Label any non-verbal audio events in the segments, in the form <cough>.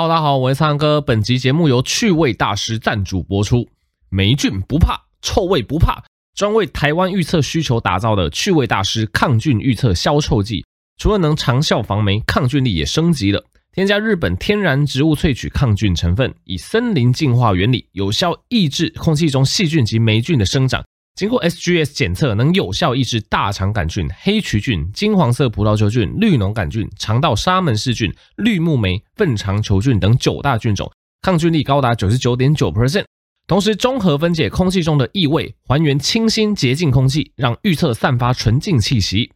Hello，大家好，我是苍哥。本集节目由趣味大师赞助播出。霉菌不怕，臭味不怕，专为台湾预测需求打造的趣味大师抗菌预测消臭剂，除了能长效防霉，抗菌力也升级了。添加日本天然植物萃取抗菌成分，以森林净化原理，有效抑制空气中细菌及霉菌的生长。经过 SGS 检测，能有效抑制大肠杆菌、黑曲菌、金黄色葡萄球菌、绿脓杆菌、肠道沙门氏菌、绿木霉、粪肠球菌等九大菌种，抗菌力高达九十九点九 percent。同时，综合分解空气中的异味，还原清新洁净空气，让预测散发纯净气息。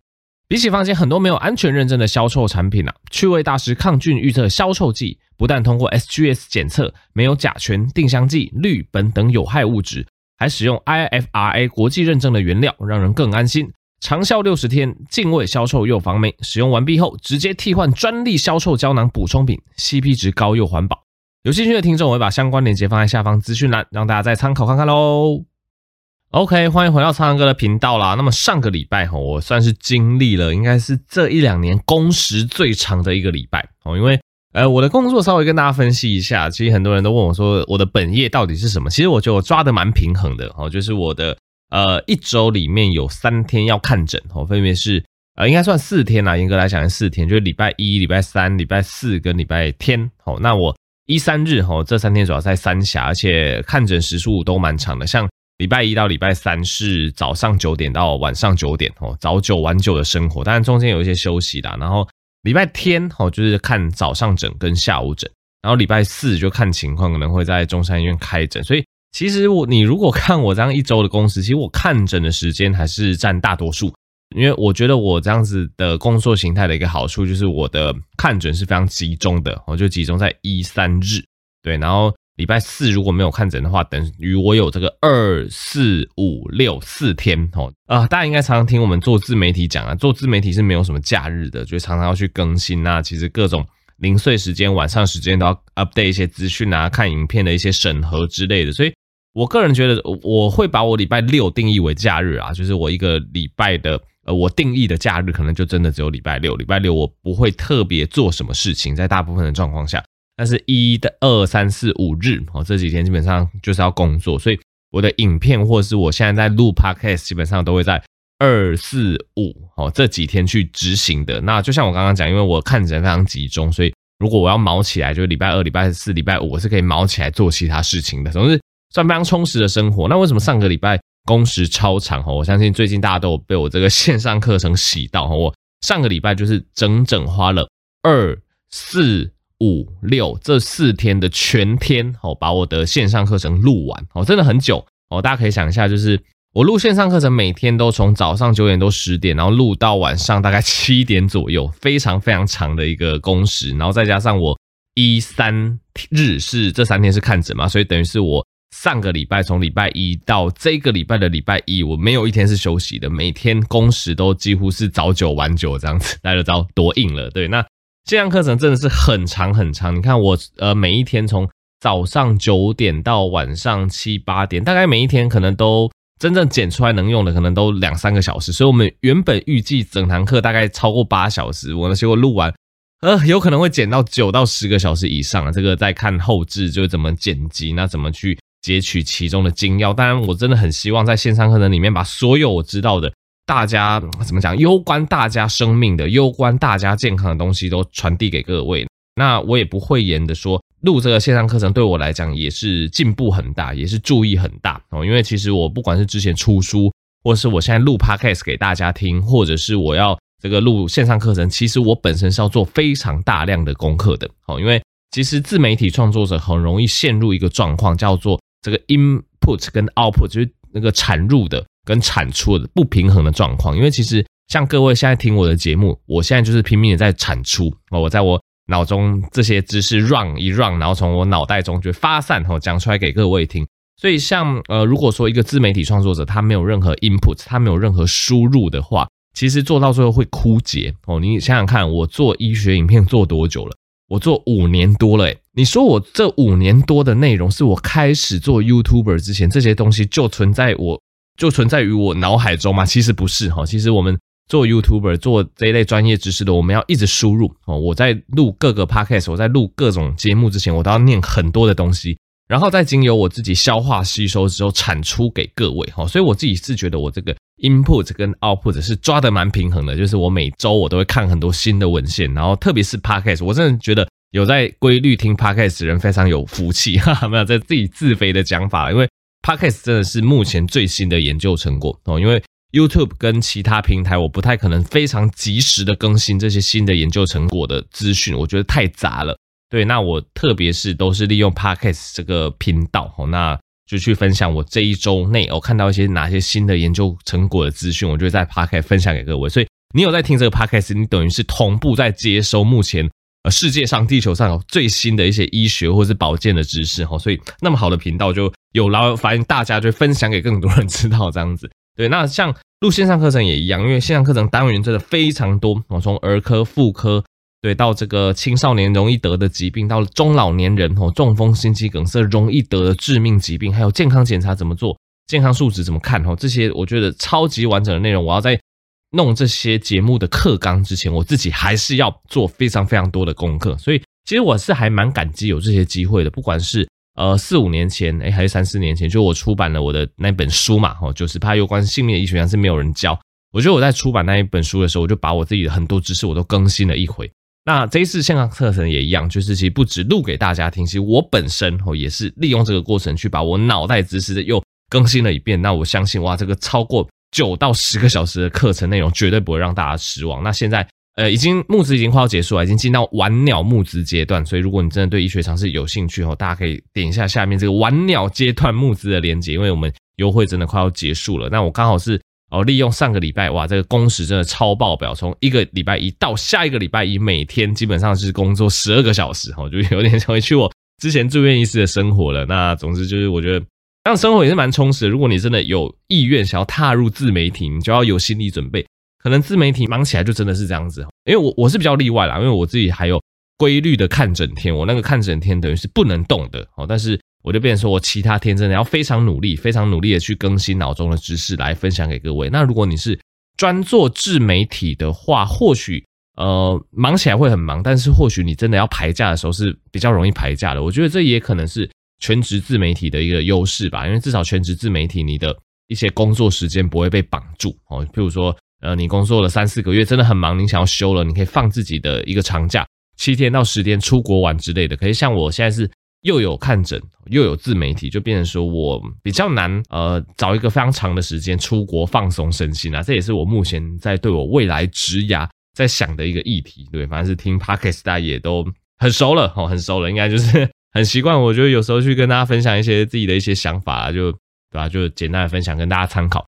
比起坊间很多没有安全认证的消臭产品啊，趣味大师抗菌预测消臭剂不但通过 SGS 检测，没有甲醛、定香剂、氯苯等有害物质，还使用 IFRA 国际认证的原料，让人更安心。长效六十天，净味消臭又防霉。使用完毕后，直接替换专利消臭胶囊补充品，CP 值高又环保。有兴趣的听众，我会把相关链接放在下方资讯栏，让大家再参考看看喽。OK，欢迎回到苍狼哥的频道啦。那么上个礼拜哈，我算是经历了，应该是这一两年工时最长的一个礼拜哦。因为呃，我的工作稍微跟大家分析一下，其实很多人都问我说，我的本业到底是什么？其实我觉得我抓得蛮平衡的哦，就是我的呃一周里面有三天要看诊哦，分别是呃应该算四天啦，严格来讲是四天，就是礼拜一、礼拜三、礼拜四跟礼拜天哦。那我一三日哈这三天主要在三峡，而且看诊时数都蛮长的，像。礼拜一到礼拜三是早上九点到晚上九点哦，早九晚九的生活，当然中间有一些休息啦。然后礼拜天哦，就是看早上诊跟下午诊，然后礼拜四就看情况，可能会在中山医院开诊。所以其实我你如果看我这样一周的工时，其实我看诊的时间还是占大多数，因为我觉得我这样子的工作形态的一个好处就是我的看诊是非常集中的，我就集中在一三日，对，然后。礼拜四如果没有看诊的话，等于我有这个二四五六四天哦啊！大家应该常常听我们做自媒体讲啊，做自媒体是没有什么假日的，就常常要去更新啊。其实各种零碎时间、晚上时间都要 update 一些资讯啊，看影片的一些审核之类的。所以我个人觉得，我会把我礼拜六定义为假日啊，就是我一个礼拜的呃，我定义的假日可能就真的只有礼拜六。礼拜六我不会特别做什么事情，在大部分的状况下。但是一的二三四五日哦，这几天基本上就是要工作，所以我的影片或是我现在在录 podcast，基本上都会在二四五哦这几天去执行的。那就像我刚刚讲，因为我看起来非常集中，所以如果我要卯起来，就是礼拜二、礼拜四、礼拜五，我是可以卯起来做其他事情的，总之算非常充实的生活。那为什么上个礼拜工时超长哦？我相信最近大家都有被我这个线上课程洗到哦。我上个礼拜就是整整花了二四。五六这四天的全天哦，把我的线上课程录完哦，真的很久哦。大家可以想一下，就是我录线上课程，每天都从早上九点多十点，然后录到晚上大概 <laughs> 七点左右，非常非常长的一个工时。然后再加上我一三日是这三天是看诊嘛，所以等于是我上个礼拜从礼拜一到这个礼拜的礼拜一，我没有一天是休息的，每天工时都几乎是早九晚九这样子，大家都知道多硬了。对，那。线上课程真的是很长很长，你看我呃每一天从早上九点到晚上七八点，大概每一天可能都真正剪出来能用的可能都两三个小时，所以我们原本预计整堂课大概超过八小时，我呢结果录完，呃有可能会剪到九到十个小时以上，这个再看后置就怎么剪辑，那怎么去截取其中的精要，当然我真的很希望在线上课程里面把所有我知道的。大家怎么讲？攸关大家生命的、攸关大家健康的东西都传递给各位。那我也不讳言的说，录这个线上课程对我来讲也是进步很大，也是注意很大哦。因为其实我不管是之前出书，或者是我现在录 podcast 给大家听，或者是我要这个录线上课程，其实我本身是要做非常大量的功课的哦。因为其实自媒体创作者很容易陷入一个状况，叫做这个 input 跟 output，就是那个产入的。跟产出的不平衡的状况，因为其实像各位现在听我的节目，我现在就是拼命的在产出哦，我在我脑中这些知识 run 一 run，然后从我脑袋中就发散哦，讲出来给各位听。所以像呃，如果说一个自媒体创作者他没有任何 input，他没有任何输入的话，其实做到最后会枯竭哦。你想想看，我做医学影片做多久了？我做五年多了诶，你说我这五年多的内容是我开始做 YouTuber 之前这些东西就存在我。就存在于我脑海中吗？其实不是哈，其实我们做 YouTuber 做这一类专业知识的，我们要一直输入哦。我在录各个 Podcast，我在录各种节目之前，我都要念很多的东西，然后再经由我自己消化吸收之后产出给各位哈。所以我自己是觉得我这个 Input 跟 Output 是抓得蛮平衡的，就是我每周我都会看很多新的文献，然后特别是 Podcast，我真的觉得有在规律听 Podcast 的人非常有福气哈哈，没有在自己自肥的讲法，因为 Podcast 真的是目前最新的研究成果哦，因为。YouTube 跟其他平台，我不太可能非常及时的更新这些新的研究成果的资讯，我觉得太杂了。对，那我特别是都是利用 Podcast 这个频道哦，那就去分享我这一周内我看到一些哪些新的研究成果的资讯，我就在 Podcast 分享给各位。所以你有在听这个 Podcast，你等于是同步在接收目前呃世界上、地球上最新的一些医学或是保健的知识哈。所以那么好的频道就有劳烦大家就分享给更多人知道这样子。对，那像录线上课程也一样，因为线上课程单元真的非常多，哦，从儿科、妇科，对，到这个青少年容易得的疾病，到中老年人哦，中风、心肌梗塞容易得的致命疾病，还有健康检查怎么做，健康数值怎么看哦，这些我觉得超级完整的内容，我要在弄这些节目的课纲之前，我自己还是要做非常非常多的功课，所以其实我是还蛮感激有这些机会的，不管是。呃，四五年前，哎，还是三四年前，就我出版了我的那本书嘛，哦，就是怕有关性命的医学上是没有人教。我觉得我在出版那一本书的时候，我就把我自己的很多知识我都更新了一回。那这一次线上课程也一样，就是其实不止录给大家听，其实我本身哦也是利用这个过程去把我脑袋知识又更新了一遍。那我相信哇，这个超过九到十个小时的课程内容绝对不会让大家失望。那现在。呃，已经募资已经快要结束了，已经进到晚鸟募资阶段，所以如果你真的对医学常识有兴趣哦，大家可以点一下下面这个晚鸟阶段募资的链接，因为我们优惠真的快要结束了。那我刚好是哦，利用上个礼拜哇，这个工时真的超爆表，从一个礼拜一到下一个礼拜一，每天基本上是工作十二个小时哦，就有点回去我之前住院医师的生活了。那总之就是我觉得这样生活也是蛮充实的。如果你真的有意愿想要踏入自媒体，你就要有心理准备。可能自媒体忙起来就真的是这样子，因为我我是比较例外啦，因为我自己还有规律的看整天，我那个看整天等于是不能动的哦，但是我就变成说我其他天真的要非常努力，非常努力的去更新脑中的知识来分享给各位。那如果你是专做自媒体的话，或许呃忙起来会很忙，但是或许你真的要排假的时候是比较容易排假的。我觉得这也可能是全职自媒体的一个优势吧，因为至少全职自媒体你的一些工作时间不会被绑住哦，譬如说。呃，你工作了三四个月，真的很忙，你想要休了，你可以放自己的一个长假，七天到十天出国玩之类的。可是像我现在是又有看诊，又有自媒体，就变成说我比较难，呃，找一个非常长的时间出国放松身心啊。这也是我目前在对我未来职涯在想的一个议题。对，反正是听 Podcast 大家也都很熟了哦，很熟了，应该就是很习惯。我觉得有时候去跟大家分享一些自己的一些想法，就对吧？就简单的分享，跟大家参考。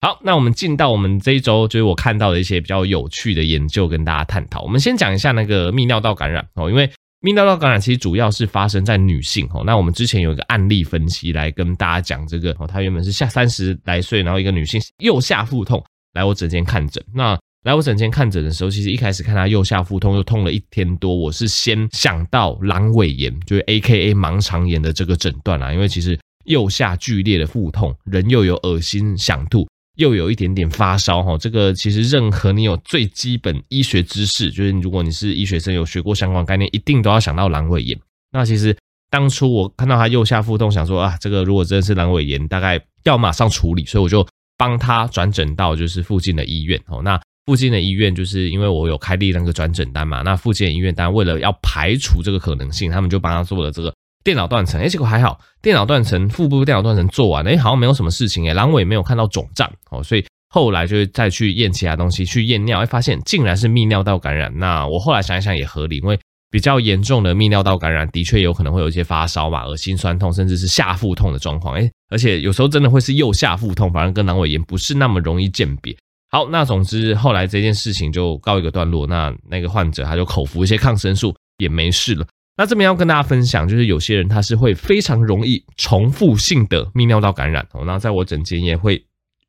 好，那我们进到我们这一周，就是我看到的一些比较有趣的研究，跟大家探讨。我们先讲一下那个泌尿道感染哦，因为泌尿道感染其实主要是发生在女性哦。那我们之前有一个案例分析来跟大家讲这个哦，她原本是下三十来岁，然后一个女性右下腹痛来我诊间看诊。那来我诊间看诊的时候，其实一开始看他右下腹痛又痛了一天多，我是先想到阑尾炎，就是 AKA 盲肠炎的这个诊断啦。因为其实右下剧烈的腹痛，人又有恶心想吐。又有一点点发烧哈，这个其实任何你有最基本医学知识，就是如果你是医学生有学过相关概念，一定都要想到阑尾炎。那其实当初我看到他右下腹痛，想说啊，这个如果真的是阑尾炎，大概要马上处理，所以我就帮他转诊到就是附近的医院哦。那附近的医院就是因为我有开立那个转诊单嘛，那附近的医院当然为了要排除这个可能性，他们就帮他做了这个。电脑断层，哎，结果还好，电脑断层，腹部电脑断层做完，哎，好像没有什么事情，哎，阑尾没有看到肿胀，哦，所以后来就再去验其他东西，去验尿，哎，发现竟然是泌尿道感染。那我后来想一想也合理，因为比较严重的泌尿道感染，的确有可能会有一些发烧嘛，恶心、酸痛，甚至是下腹痛的状况，哎，而且有时候真的会是右下腹痛，反而跟阑尾炎不是那么容易鉴别。好，那总之后来这件事情就告一个段落，那那个患者他就口服一些抗生素，也没事了。那这边要跟大家分享，就是有些人他是会非常容易重复性的泌尿道感染哦。那在我诊间也会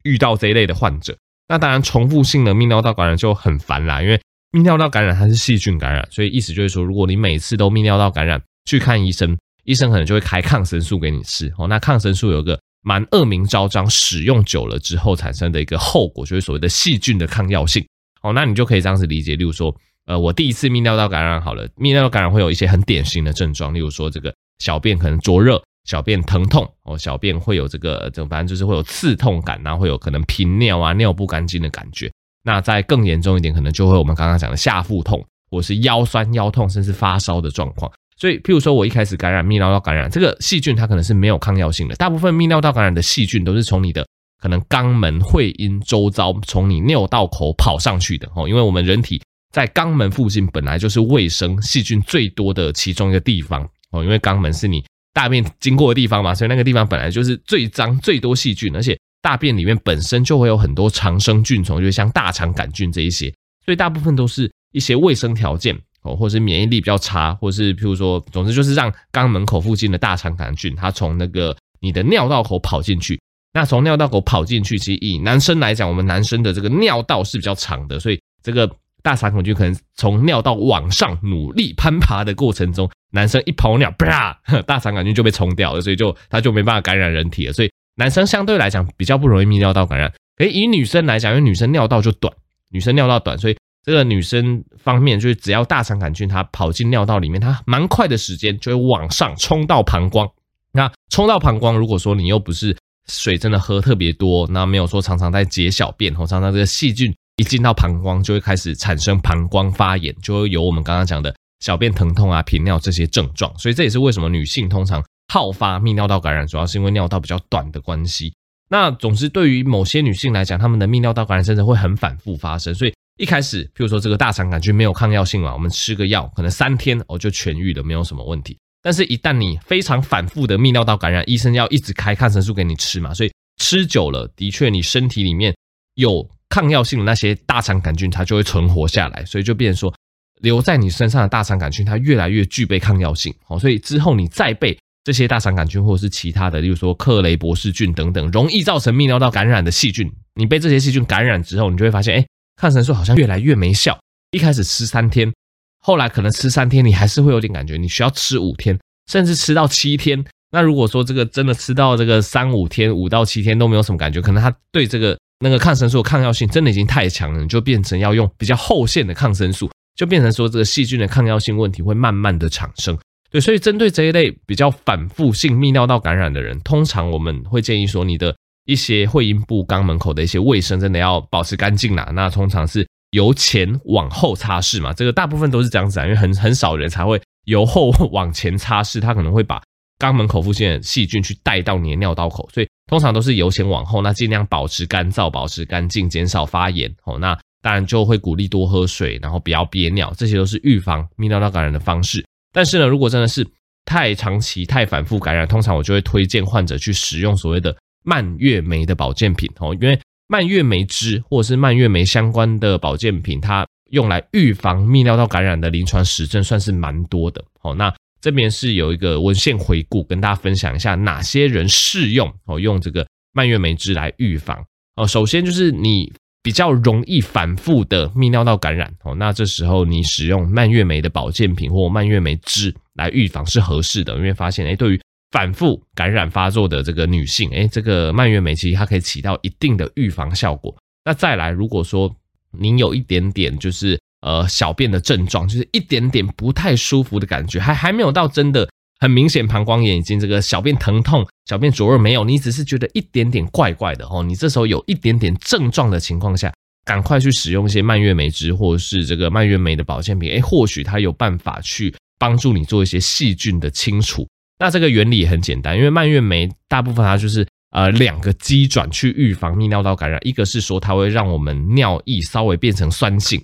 遇到这一类的患者。那当然，重复性的泌尿道感染就很烦啦，因为泌尿道感染它是细菌感染，所以意思就是说，如果你每次都泌尿道感染去看医生，医生可能就会开抗生素给你吃哦。那抗生素有个蛮恶名昭彰，使用久了之后产生的一个后果，就是所谓的细菌的抗药性哦，那你就可以这样子理解，例如说，呃，我第一次泌尿道感染好了，泌尿道感染会有一些很典型的症状，例如说这个小便可能灼热，小便疼痛，哦，小便会有这个，这反正就是会有刺痛感，然后会有可能频尿啊，尿不干净的感觉。那再更严重一点，可能就会我们刚刚讲的下腹痛，或是腰酸、腰痛，甚至发烧的状况。所以，譬如说我一开始感染泌尿道感染，这个细菌它可能是没有抗药性的。大部分泌尿道感染的细菌都是从你的可能肛门、会阴周遭，从你尿道口跑上去的哦。因为我们人体在肛门附近本来就是卫生细菌最多的其中一个地方哦。因为肛门是你大便经过的地方嘛，所以那个地方本来就是最脏、最多细菌，而且大便里面本身就会有很多长生菌虫，就像大肠杆菌这一些，所以大部分都是一些卫生条件。哦，或是免疫力比较差，或是譬如说，总之就是让肛门口附近的大肠杆菌，它从那个你的尿道口跑进去。那从尿道口跑进去，其实以男生来讲，我们男生的这个尿道是比较长的，所以这个大肠杆菌可能从尿道往上努力攀爬的过程中，男生一跑尿，啪，<laughs> 大肠杆菌就被冲掉了，所以就他就没办法感染人体了。所以男生相对来讲比较不容易泌尿道感染。诶，以女生来讲，因为女生尿道就短，女生尿道短，所以。这个女生方面，就是只要大肠杆菌它跑进尿道里面，它蛮快的时间就会往上冲到膀胱。那冲到膀胱，如果说你又不是水真的喝特别多，那没有说常常在解小便，或常常这个细菌一进到膀胱就会开始产生膀胱发炎，就会有我们刚刚讲的小便疼痛啊、频尿这些症状。所以这也是为什么女性通常好发泌尿道感染，主要是因为尿道比较短的关系。那总之，对于某些女性来讲，她们的泌尿道感染甚至会很反复发生，所以。一开始，譬如说这个大肠杆菌没有抗药性嘛，我们吃个药，可能三天哦就痊愈了，没有什么问题。但是，一旦你非常反复的泌尿道感染，医生要一直开抗生素给你吃嘛，所以吃久了，的确你身体里面有抗药性的那些大肠杆菌，它就会存活下来，所以就变成说留在你身上的大肠杆菌，它越来越具备抗药性哦。所以之后你再被这些大肠杆菌或者是其他的，例如说克雷伯氏菌等等容易造成泌尿道感染的细菌，你被这些细菌感染之后，你就会发现，哎。抗生素好像越来越没效，一开始吃三天，后来可能吃三天你还是会有点感觉，你需要吃五天，甚至吃到七天。那如果说这个真的吃到这个三五天，五到七天都没有什么感觉，可能它对这个那个抗生素的抗药性真的已经太强了，你就变成要用比较后线的抗生素，就变成说这个细菌的抗药性问题会慢慢的产生。对，所以针对这一类比较反复性泌尿道感染的人，通常我们会建议说你的。一些会阴部肛门口的一些卫生真的要保持干净啦。那通常是由前往后擦拭嘛，这个大部分都是这样子啊，因为很很少人才会由后往前擦拭，他可能会把肛门口附近的细菌去带到你的尿道口，所以通常都是由前往后，那尽量保持干燥、保持干净，减少发炎哦。那当然就会鼓励多喝水，然后不要憋尿，这些都是预防泌尿道感染的方式。但是呢，如果真的是太长期、太反复感染，通常我就会推荐患者去使用所谓的。蔓越莓的保健品哦，因为蔓越莓汁或者是蔓越莓相关的保健品，它用来预防泌尿道感染的临床实证算是蛮多的哦。那这边是有一个文献回顾，跟大家分享一下哪些人适用哦，用这个蔓越莓汁来预防哦。首先就是你比较容易反复的泌尿道感染哦，那这时候你使用蔓越莓的保健品或蔓越莓汁来预防是合适的，因为发现诶，对于反复感染发作的这个女性，诶，这个蔓越莓其实它可以起到一定的预防效果。那再来，如果说您有一点点就是呃小便的症状，就是一点点不太舒服的感觉，还还没有到真的很明显膀胱炎，已经这个小便疼痛、小便灼热没有，你只是觉得一点点怪怪的哦。你这时候有一点点症状的情况下，赶快去使用一些蔓越莓汁或者是这个蔓越莓的保健品，诶，或许它有办法去帮助你做一些细菌的清除。那这个原理也很简单，因为蔓越莓大部分它就是呃两个机转去预防泌尿道感染，一个是说它会让我们尿液稍微变成酸性，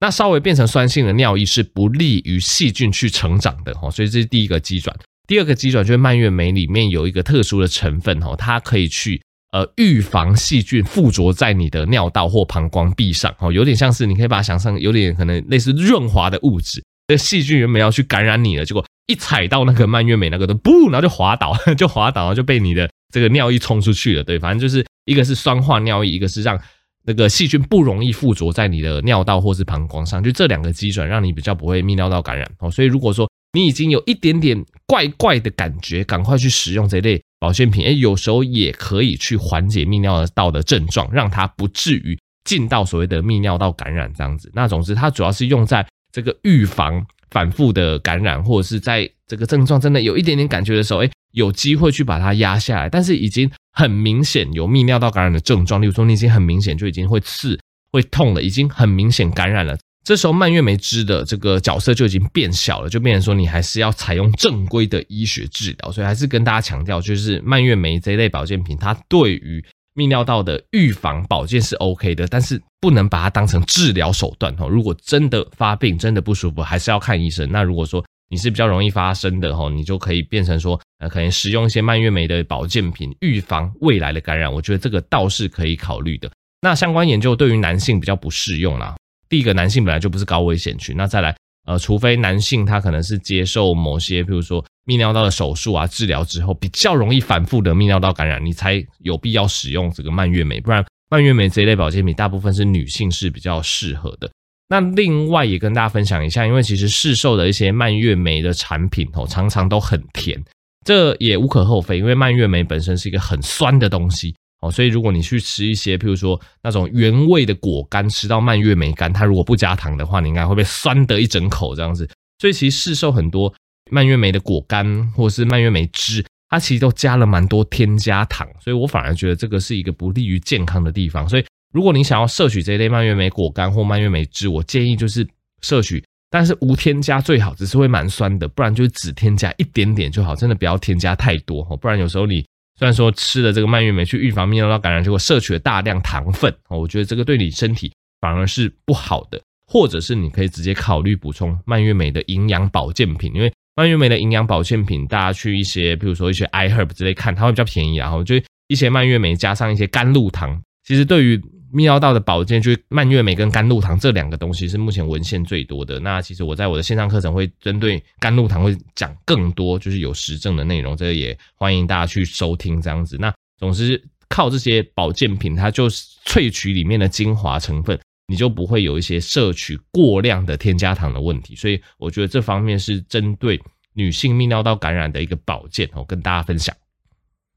那稍微变成酸性的尿液是不利于细菌去成长的哦，所以这是第一个机转。第二个机转就是蔓越莓里面有一个特殊的成分哦，它可以去呃预防细菌附着在你的尿道或膀胱壁上哦，有点像是你可以把它想象有点可能类似润滑的物质，这细菌原本要去感染你了，结果。一踩到那个蔓越莓，那个都不，然后就滑倒，<laughs> 就滑倒，就被你的这个尿液冲出去了。对，反正就是一个是酸化尿液，一个是让那个细菌不容易附着在你的尿道或是膀胱上，就这两个基准，让你比较不会泌尿道感染哦。所以如果说你已经有一点点怪怪的感觉，赶快去使用这类保健品，诶，有时候也可以去缓解泌尿道的症状，让它不至于进到所谓的泌尿道感染这样子。那总之，它主要是用在这个预防反复的感染，或者是在这个症状真的有一点点感觉的时候，诶，有机会去把它压下来。但是已经很明显有泌尿道感染的症状，例如说你已经很明显就已经会刺、会痛了，已经很明显感染了。这时候蔓越莓汁的这个角色就已经变小了，就变成说你还是要采用正规的医学治疗。所以还是跟大家强调，就是蔓越莓这一类保健品，它对于泌尿道的预防保健是 OK 的，但是不能把它当成治疗手段哦。如果真的发病，真的不舒服，还是要看医生。那如果说你是比较容易发生的哈，你就可以变成说，呃，可能使用一些蔓越莓的保健品，预防未来的感染。我觉得这个倒是可以考虑的。那相关研究对于男性比较不适用啦。第一个，男性本来就不是高危险群，那再来，呃，除非男性他可能是接受某些，比如说泌尿道的手术啊治疗之后，比较容易反复的泌尿道感染，你才有必要使用这个蔓越莓，不然蔓越莓这一类保健品大部分是女性是比较适合的。那另外也跟大家分享一下，因为其实市售的一些蔓越莓的产品哦，常常都很甜，这也无可厚非，因为蔓越莓本身是一个很酸的东西。哦，所以如果你去吃一些，譬如说那种原味的果干，吃到蔓越莓干，它如果不加糖的话，你应该会被酸得一整口这样子。所以其实市售很多蔓越莓的果干或者是蔓越莓汁，它其实都加了蛮多添加糖，所以我反而觉得这个是一个不利于健康的地方。所以如果你想要摄取这一类蔓越莓果干或蔓越莓汁，我建议就是摄取，但是无添加最好，只是会蛮酸的，不然就只添加一点点就好，真的不要添加太多哦，不然有时候你。虽然说吃了这个蔓越莓去预防泌尿道感染，结果摄取了大量糖分，我觉得这个对你身体反而是不好的。或者是你可以直接考虑补充蔓越莓的营养保健品，因为蔓越莓的营养保健品，大家去一些，比如说一些 iHerb 之类看，它会比较便宜，然后就一些蔓越莓加上一些甘露糖，其实对于泌尿道的保健，就是蔓越莓跟甘露糖这两个东西是目前文献最多的。那其实我在我的线上课程会针对甘露糖会讲更多，就是有实证的内容，这个也欢迎大家去收听这样子。那总之靠这些保健品，它就是萃取里面的精华成分，你就不会有一些摄取过量的添加糖的问题。所以我觉得这方面是针对女性泌尿道感染的一个保健，我跟大家分享。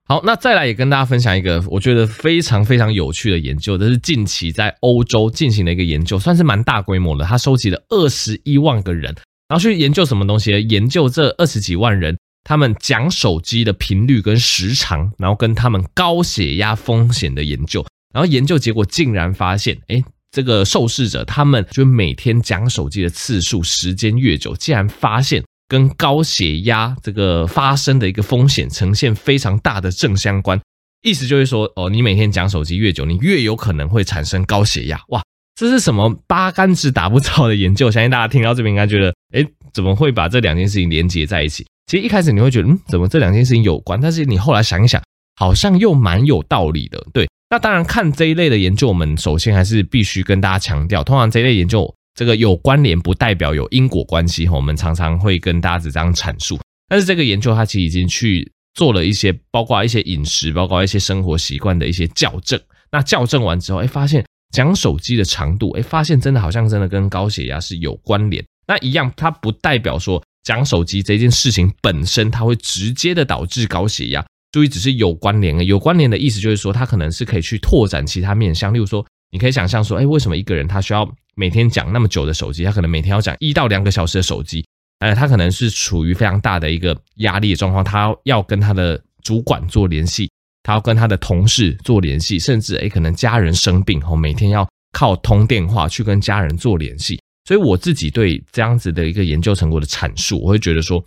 好，那再来也跟大家分享一个我觉得非常非常有趣的研究，这是近期在欧洲进行的一个研究，算是蛮大规模的。他收集了二十一万个人，然后去研究什么东西？研究这二十几万人他们讲手机的频率跟时长，然后跟他们高血压风险的研究。然后研究结果竟然发现，诶，这个受试者他们就每天讲手机的次数时间越久，竟然发现。跟高血压这个发生的一个风险呈现非常大的正相关，意思就是说，哦，你每天讲手机越久，你越有可能会产生高血压。哇，这是什么八竿子打不着的研究？相信大家听到这边应该觉得，诶，怎么会把这两件事情连接在一起？其实一开始你会觉得，嗯，怎么这两件事情有关？但是你后来想一想，好像又蛮有道理的。对，那当然看这一类的研究，我们首先还是必须跟大家强调，通常这一类研究。这个有关联不代表有因果关系哈，我们常常会跟大家这样阐述。但是这个研究它其实已经去做了一些，包括一些饮食，包括一些生活习惯的一些校正。那校正完之后，哎，发现讲手机的长度，哎，发现真的好像真的跟高血压是有关联。那一样，它不代表说讲手机这件事情本身它会直接的导致高血压。注意，只是有关联的。有关联的意思就是说，它可能是可以去拓展其他面向，例如说。你可以想象说，哎，为什么一个人他需要每天讲那么久的手机？他可能每天要讲一到两个小时的手机，呃，他可能是处于非常大的一个压力的状况，他要跟他的主管做联系，他要跟他的同事做联系，甚至哎，可能家人生病后，每天要靠通电话去跟家人做联系。所以我自己对这样子的一个研究成果的阐述，我会觉得说，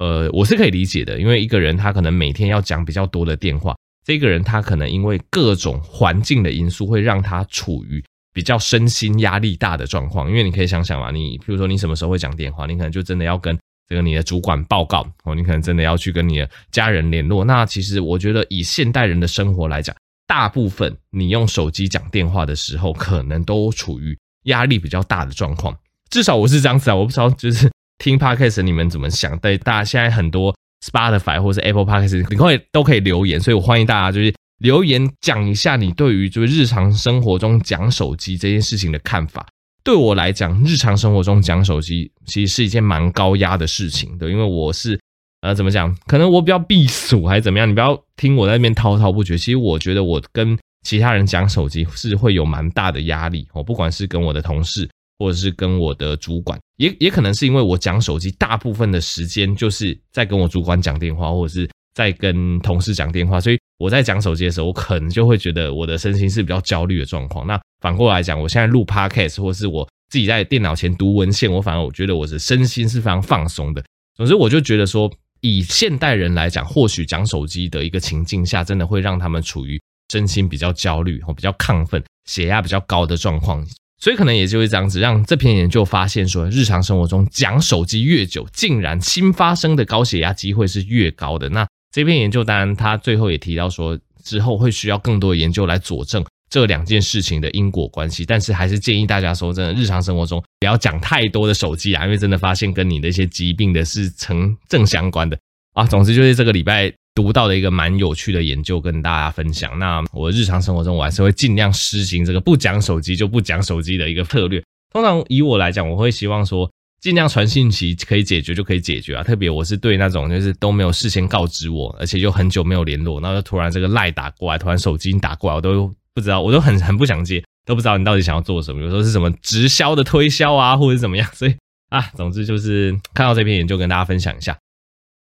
呃，我是可以理解的，因为一个人他可能每天要讲比较多的电话。这个人他可能因为各种环境的因素，会让他处于比较身心压力大的状况。因为你可以想想嘛，你比如说你什么时候会讲电话，你可能就真的要跟这个你的主管报告哦，你可能真的要去跟你的家人联络。那其实我觉得以现代人的生活来讲，大部分你用手机讲电话的时候，可能都处于压力比较大的状况。至少我是这样子啊，我不知道就是听 Podcast 你们怎么想。对，大家现在很多。Spotify 或是 Apple Podcast，你可以都可以留言，所以我欢迎大家就是留言讲一下你对于就是日常生活中讲手机这件事情的看法。对我来讲，日常生活中讲手机其实是一件蛮高压的事情的，因为我是呃怎么讲，可能我比较避暑还是怎么样，你不要听我在那边滔滔不绝。其实我觉得我跟其他人讲手机是会有蛮大的压力哦，不管是跟我的同事，或者是跟我的主管，也也可能是因为我讲手机大部分的时间就是在跟我主管讲电话，或者是在跟同事讲电话，所以我在讲手机的时候，我可能就会觉得我的身心是比较焦虑的状况。那反过来讲，我现在录 podcast，或是我自己在电脑前读文献，我反而我觉得我的身心是非常放松的。总之，我就觉得说，以现代人来讲，或许讲手机的一个情境下，真的会让他们处于。身心比较焦虑，比较亢奋，血压比较高的状况，所以可能也就是这样子，让这篇研究发现说，日常生活中讲手机越久，竟然新发生的高血压机会是越高的。那这篇研究当然，他最后也提到说，之后会需要更多研究来佐证这两件事情的因果关系。但是还是建议大家说，真的日常生活中不要讲太多的手机啊，因为真的发现跟你的一些疾病的是成正相关的啊。总之就是这个礼拜。读到的一个蛮有趣的研究，跟大家分享。那我日常生活中，我还是会尽量实行这个不讲手机就不讲手机的一个策略。通常以我来讲，我会希望说，尽量传信息可以解决就可以解决啊。特别我是对那种就是都没有事先告知我，而且又很久没有联络，然后就突然这个赖打过来，突然手机打过来，我都不知道，我都很很不想接，都不知道你到底想要做什么。有时候是什么直销的推销啊，或者怎么样。所以啊，总之就是看到这篇研究，跟大家分享一下。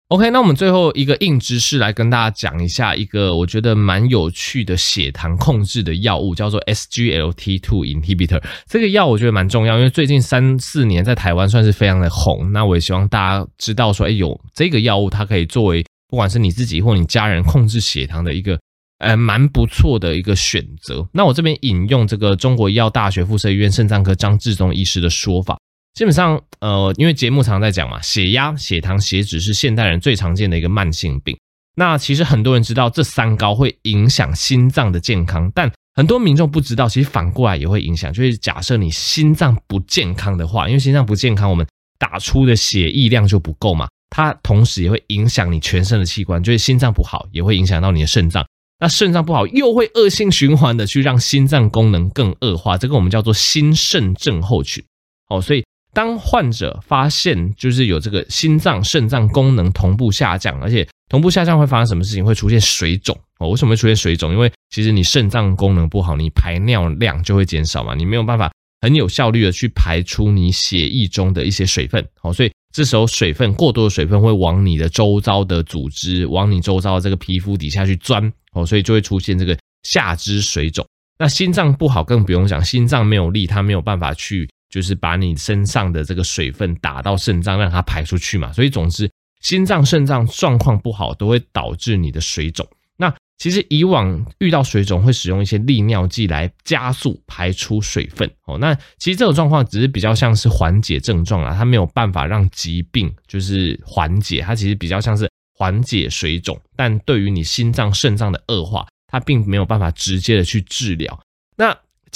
OK，那我们最后一个硬知识来跟大家讲一下一个我觉得蛮有趣的血糖控制的药物，叫做 SGLT2 inhibitor。这个药我觉得蛮重要，因为最近三四年在台湾算是非常的红。那我也希望大家知道说，哎，有这个药物，它可以作为不管是你自己或你家人控制血糖的一个呃蛮不错的一个选择。那我这边引用这个中国医药大学附设医院肾脏科张志忠医师的说法。基本上，呃，因为节目常在讲嘛，血压、血糖、血脂是现代人最常见的一个慢性病。那其实很多人知道这三高会影响心脏的健康，但很多民众不知道，其实反过来也会影响。就是假设你心脏不健康的话，因为心脏不健康，我们打出的血液量就不够嘛，它同时也会影响你全身的器官。就是心脏不好，也会影响到你的肾脏。那肾脏不好，又会恶性循环的去让心脏功能更恶化。这个我们叫做心肾症候群。哦，所以。当患者发现就是有这个心脏、肾脏功能同步下降，而且同步下降会发生什么事情？会出现水肿哦。为什么会出现水肿？因为其实你肾脏功能不好，你排尿量就会减少嘛，你没有办法很有效率的去排出你血液中的一些水分哦，所以这时候水分过多的水分会往你的周遭的组织，往你周遭的这个皮肤底下去钻哦，所以就会出现这个下肢水肿。那心脏不好更不用讲，心脏没有力，它没有办法去。就是把你身上的这个水分打到肾脏，让它排出去嘛。所以总之，心脏、肾脏状况不好，都会导致你的水肿。那其实以往遇到水肿，会使用一些利尿剂来加速排出水分。哦，那其实这种状况只是比较像是缓解症状啦，它没有办法让疾病就是缓解，它其实比较像是缓解水肿。但对于你心脏、肾脏的恶化，它并没有办法直接的去治疗。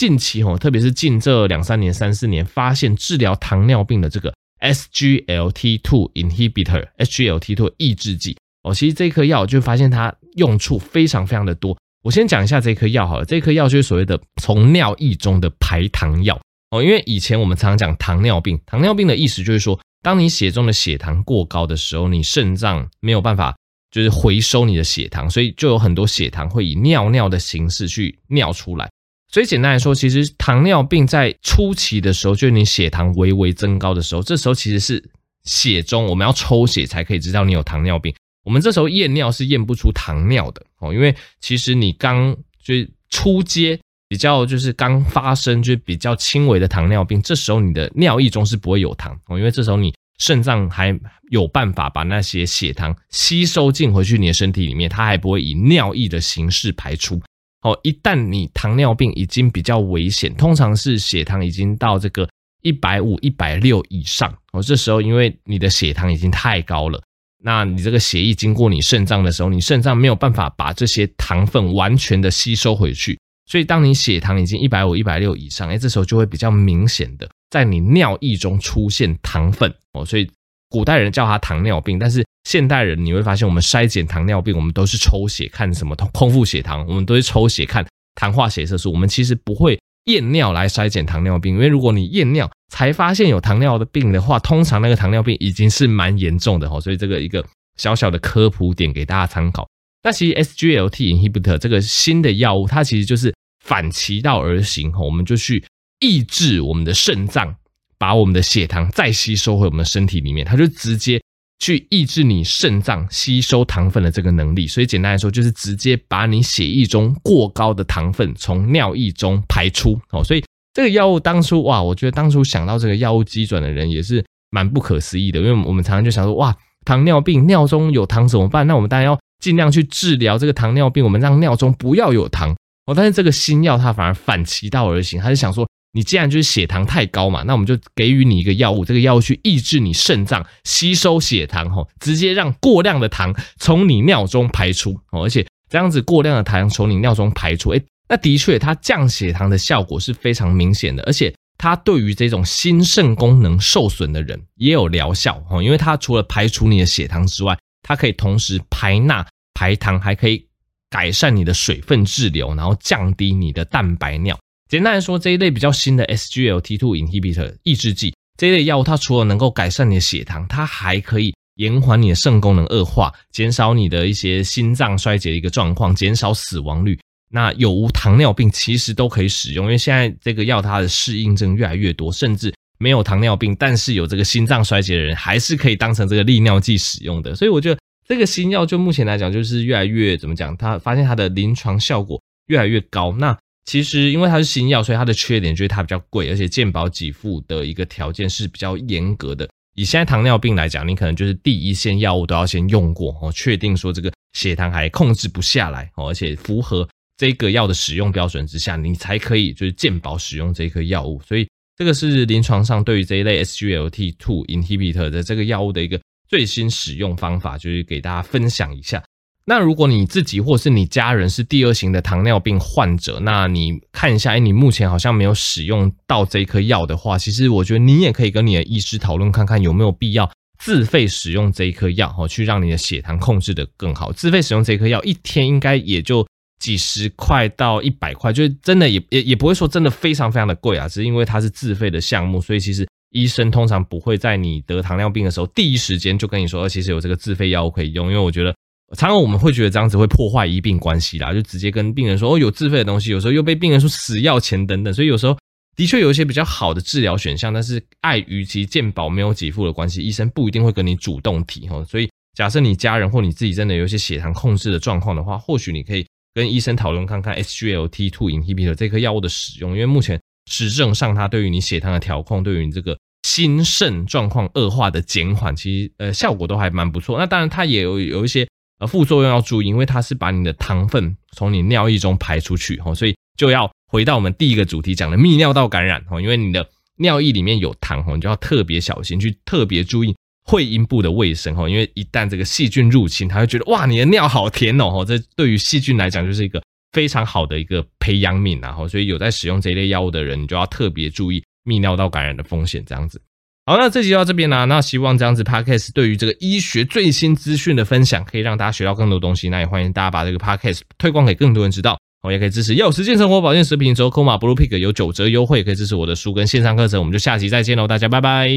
近期哦，特别是近这两三年、三四年，发现治疗糖尿病的这个 SGLT2 inhibitor（SGLT2 抑制剂）哦，其实这颗药就发现它用处非常非常的多。我先讲一下这颗药好了，这颗药就是所谓的从尿液中的排糖药哦。因为以前我们常常讲糖尿病，糖尿病的意思就是说，当你血中的血糖过高的时候，你肾脏没有办法就是回收你的血糖，所以就有很多血糖会以尿尿的形式去尿出来。所以简单来说，其实糖尿病在初期的时候，就是你血糖微微增高的时候，这时候其实是血中我们要抽血才可以知道你有糖尿病。我们这时候验尿是验不出糖尿的哦，因为其实你刚就初阶比较就是刚发生就比较轻微的糖尿病，这时候你的尿液中是不会有糖哦，因为这时候你肾脏还有办法把那些血糖吸收进回去你的身体里面，它还不会以尿液的形式排出。哦，一旦你糖尿病已经比较危险，通常是血糖已经到这个一百五、一百六以上哦。这时候因为你的血糖已经太高了，那你这个血液经过你肾脏的时候，你肾脏没有办法把这些糖分完全的吸收回去，所以当你血糖已经一百五、一百六以上，哎，这时候就会比较明显的在你尿液中出现糖分哦。所以古代人叫它糖尿病，但是。现代人你会发现，我们筛检糖尿病，我们都是抽血看什么空腹血糖，我们都是抽血看糖化血色素。我们其实不会验尿来筛检糖尿病，因为如果你验尿才发现有糖尿的病的话，通常那个糖尿病已经是蛮严重的哈。所以这个一个小小的科普点给大家参考。那其实 SGLT inhibitor 这个新的药物，它其实就是反其道而行哈，我们就去抑制我们的肾脏把我们的血糖再吸收回我们的身体里面，它就直接去抑制你肾脏吸收糖分的这个能力。所以简单来说，就是直接把你血液中过高的糖分从尿液中排出。哦，所以这个药物当初哇，我觉得当初想到这个药物基准的人也是蛮不可思议的，因为我们常常就想说，哇，糖尿病尿中有糖怎么办？那我们当然要。尽量去治疗这个糖尿病，我们让尿中不要有糖哦。但是这个新药它反而反其道而行，它是想说，你既然就是血糖太高嘛，那我们就给予你一个药物，这个药物去抑制你肾脏吸收血糖，吼，直接让过量的糖从你尿中排出哦。而且这样子过量的糖从你尿中排出，诶，那的确它降血糖的效果是非常明显的，而且它对于这种心肾功能受损的人也有疗效哦，因为它除了排除你的血糖之外，它可以同时排钠、排糖，还可以改善你的水分滞留，然后降低你的蛋白尿。简单来说，这一类比较新的 SGLT2 inhibitor 抑制剂这一类药物，它除了能够改善你的血糖，它还可以延缓你的肾功能恶化，减少你的一些心脏衰竭的一个状况，减少死亡率。那有无糖尿病其实都可以使用，因为现在这个药它的适应症越来越多，甚至没有糖尿病但是有这个心脏衰竭的人，还是可以当成这个利尿剂使用的。所以我觉得。这个新药就目前来讲，就是越来越怎么讲？它发现它的临床效果越来越高。那其实因为它是新药，所以它的缺点就是它比较贵，而且健保给付的一个条件是比较严格的。以现在糖尿病来讲，你可能就是第一线药物都要先用过哦，确定说这个血糖还控制不下来哦，而且符合这个药的使用标准之下，你才可以就是健保使用这颗药物。所以这个是临床上对于这一类 SGLT2 inhibitor 的这个药物的一个。最新使用方法就是给大家分享一下。那如果你自己或是你家人是第二型的糖尿病患者，那你看一下，哎，你目前好像没有使用到这一颗药的话，其实我觉得你也可以跟你的医师讨论看看有没有必要自费使用这一颗药，哦，去让你的血糖控制的更好。自费使用这一颗药，一天应该也就几十块到一百块，就是真的也也也不会说真的非常非常的贵啊，只是因为它是自费的项目，所以其实。医生通常不会在你得糖尿病的时候第一时间就跟你说，其实有这个自费药物可以用，因为我觉得常常我们会觉得这样子会破坏医病关系啦，就直接跟病人说哦，有自费的东西，有时候又被病人说死要钱等等，所以有时候的确有一些比较好的治疗选项，但是碍于其健保没有给付的关系，医生不一定会跟你主动提哈。所以假设你家人或你自己真的有一些血糖控制的状况的话，或许你可以跟医生讨论看看 SGLT2 inhibitor 这颗药物的使用，因为目前。实证上，它对于你血糖的调控，对于你这个心肾状况恶化的减缓，其实呃效果都还蛮不错。那当然，它也有有一些呃副作用要注意，因为它是把你的糖分从你尿液中排出去哦，所以就要回到我们第一个主题讲的泌尿道感染哦，因为你的尿液里面有糖哦，你就要特别小心，去特别注意会阴部的卫生哦，因为一旦这个细菌入侵，它会觉得哇，你的尿好甜哦，这对于细菌来讲就是一个。非常好的一个培养皿，然后所以有在使用这一类药物的人，你就要特别注意泌尿道感染的风险。这样子，好，那这集就到这边啦。那希望这样子 Podcast 对于这个医学最新资讯的分享，可以让大家学到更多东西。那也欢迎大家把这个 Podcast 推广给更多人知道。我也可以支持药师健生活保健食品折，扣码 Blue Pick 有九折优惠，可以支持我的书跟线上课程。我们就下集再见喽，大家拜拜。